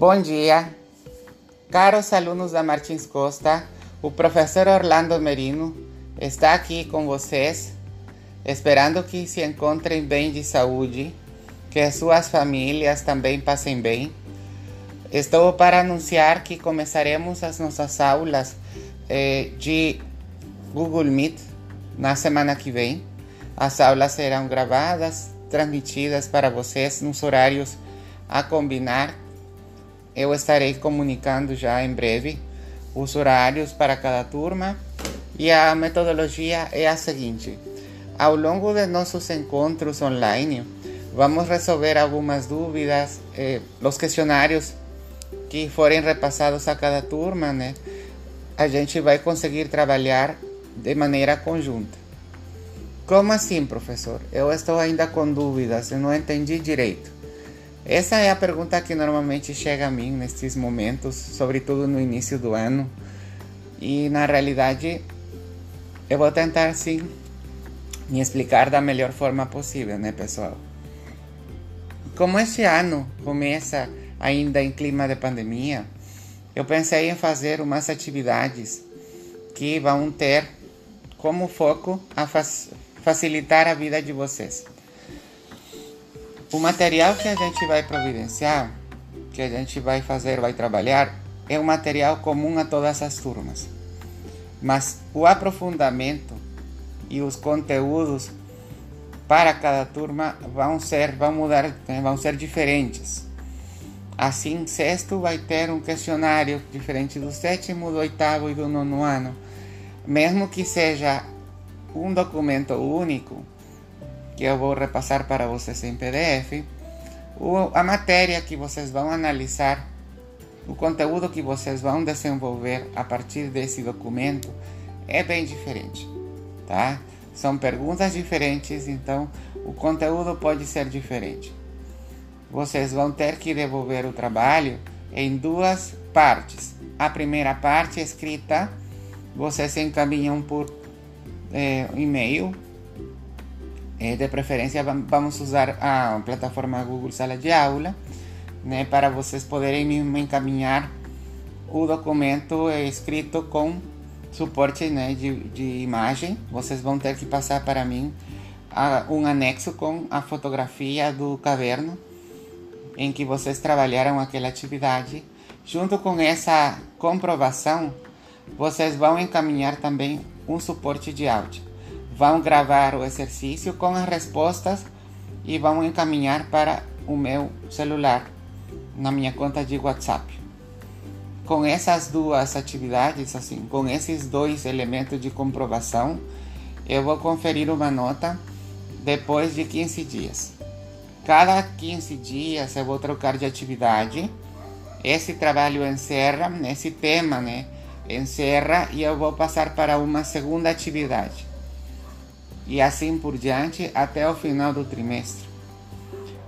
Bom dia, caros alunos da Martins Costa. O professor Orlando Merino está aqui com vocês, esperando que se encontrem bem de saúde, que as suas famílias também passem bem. Estou para anunciar que começaremos as nossas aulas eh, de Google Meet na semana que vem. As aulas serão gravadas, transmitidas para vocês nos horários a combinar. Eu estarei comunicando já em breve os horários para cada turma e a metodologia é a seguinte: ao longo de nossos encontros online, vamos resolver algumas dúvidas, eh, os questionários que forem repassados a cada turma, né? A gente vai conseguir trabalhar de maneira conjunta. Como assim, professor? Eu estou ainda com dúvidas, eu não entendi direito. Essa é a pergunta que normalmente chega a mim nesses momentos, sobretudo no início do ano. E na realidade, eu vou tentar sim me explicar da melhor forma possível, né, pessoal? Como este ano começa ainda em clima de pandemia, eu pensei em fazer umas atividades que vão ter como foco a facilitar a vida de vocês. O material que a gente vai providenciar, que a gente vai fazer, vai trabalhar, é um material comum a todas as turmas. Mas o aprofundamento e os conteúdos para cada turma vão ser, vão mudar, vão ser diferentes. Assim, sexto vai ter um questionário diferente do sétimo, do oitavo e do nono ano. Mesmo que seja um documento único, que eu vou repassar para vocês em PDF, a matéria que vocês vão analisar, o conteúdo que vocês vão desenvolver a partir desse documento é bem diferente, tá? São perguntas diferentes, então o conteúdo pode ser diferente. Vocês vão ter que devolver o trabalho em duas partes. A primeira parte escrita, vocês encaminham por é, e-mail é, de preferência, vamos usar a plataforma Google Sala de Aula, né, para vocês poderem me encaminhar o documento escrito com suporte né, de, de imagem. Vocês vão ter que passar para mim a, um anexo com a fotografia do caverno em que vocês trabalharam aquela atividade. Junto com essa comprovação, vocês vão encaminhar também um suporte de áudio vão gravar o exercício com as respostas e vão encaminhar para o meu celular na minha conta de WhatsApp. Com essas duas atividades, assim, com esses dois elementos de comprovação, eu vou conferir uma nota depois de 15 dias. Cada 15 dias eu vou trocar de atividade. Esse trabalho encerra, esse tema, né? Encerra e eu vou passar para uma segunda atividade e assim por diante até o final do trimestre.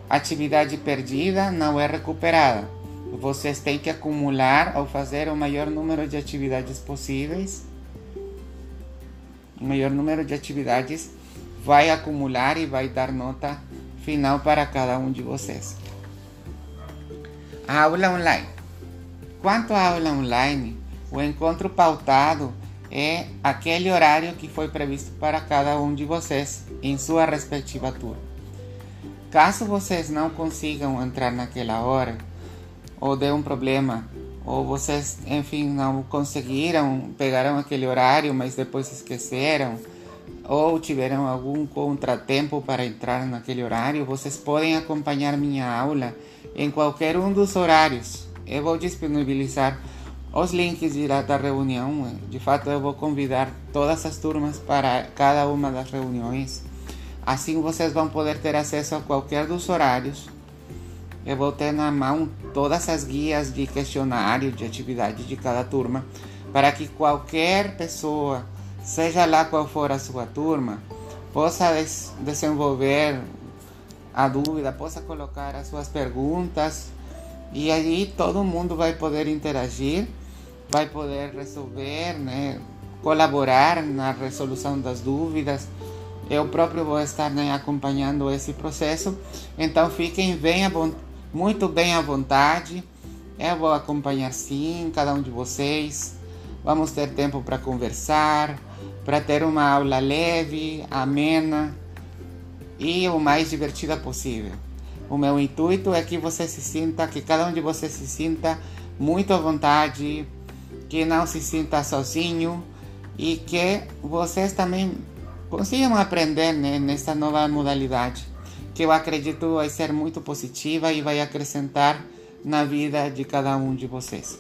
Atividade perdida não é recuperada. Vocês têm que acumular ou fazer o maior número de atividades possíveis. O maior número de atividades vai acumular e vai dar nota final para cada um de vocês. A aula online. Quanto à aula online, o encontro pautado é aquele horário que foi previsto para cada um de vocês em sua respectiva turma. Caso vocês não consigam entrar naquela hora, ou dê um problema, ou vocês, enfim, não conseguiram, pegaram aquele horário, mas depois esqueceram, ou tiveram algum contratempo para entrar naquele horário, vocês podem acompanhar minha aula em qualquer um dos horários. Eu vou disponibilizar os links dirá da reunião. De fato, eu vou convidar todas as turmas para cada uma das reuniões. Assim vocês vão poder ter acesso a qualquer dos horários. Eu vou ter na mão todas as guias de questionário de atividade de cada turma, para que qualquer pessoa, seja lá qual for a sua turma, possa des desenvolver a dúvida, possa colocar as suas perguntas e aí todo mundo vai poder interagir vai poder resolver, né, colaborar na resolução das dúvidas. Eu próprio vou estar né, acompanhando esse processo, então fiquem bem muito bem à vontade. Eu vou acompanhar sim cada um de vocês. Vamos ter tempo para conversar, para ter uma aula leve, amena e o mais divertida possível. O meu intuito é que você se sinta, que cada um de vocês se sinta muito à vontade, que não se sinta sozinho e que vocês também consigam aprender né, nessa nova modalidade, que eu acredito vai ser muito positiva e vai acrescentar na vida de cada um de vocês.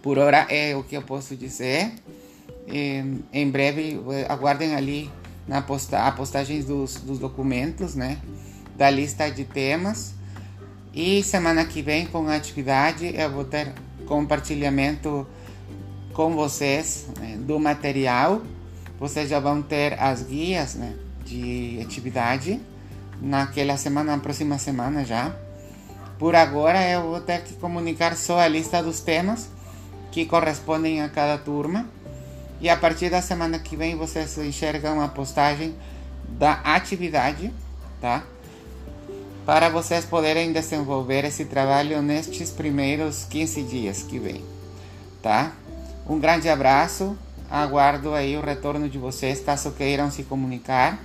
Por hora é o que eu posso dizer. Em, breve, aguardem ali na posta, a postagem dos, dos documentos, né? Da lista de temas. E semana que vem, com a atividade, eu vou ter compartilhamento com vocês né, do material. Vocês já vão ter as guias né, de atividade naquela semana, na próxima semana já. Por agora eu vou ter que comunicar só a lista dos temas que correspondem a cada turma. E a partir da semana que vem vocês enxergam a postagem da atividade, tá? Para vocês poderem desenvolver esse trabalho nestes primeiros 15 dias que vem, tá? Um grande abraço, aguardo aí o retorno de vocês caso queiram se comunicar.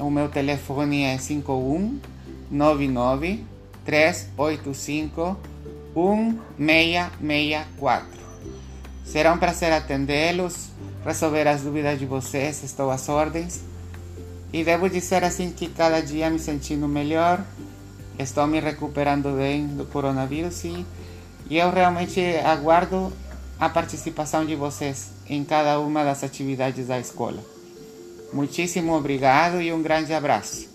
O meu telefone é 5199 385 1664. Será um prazer atendê-los, resolver as dúvidas de vocês, estou às ordens. E devo dizer assim que cada dia me sentindo melhor, estou me recuperando bem do coronavírus e, e eu realmente aguardo a participação de vocês em cada uma das atividades da escola. Muitíssimo obrigado e um grande abraço.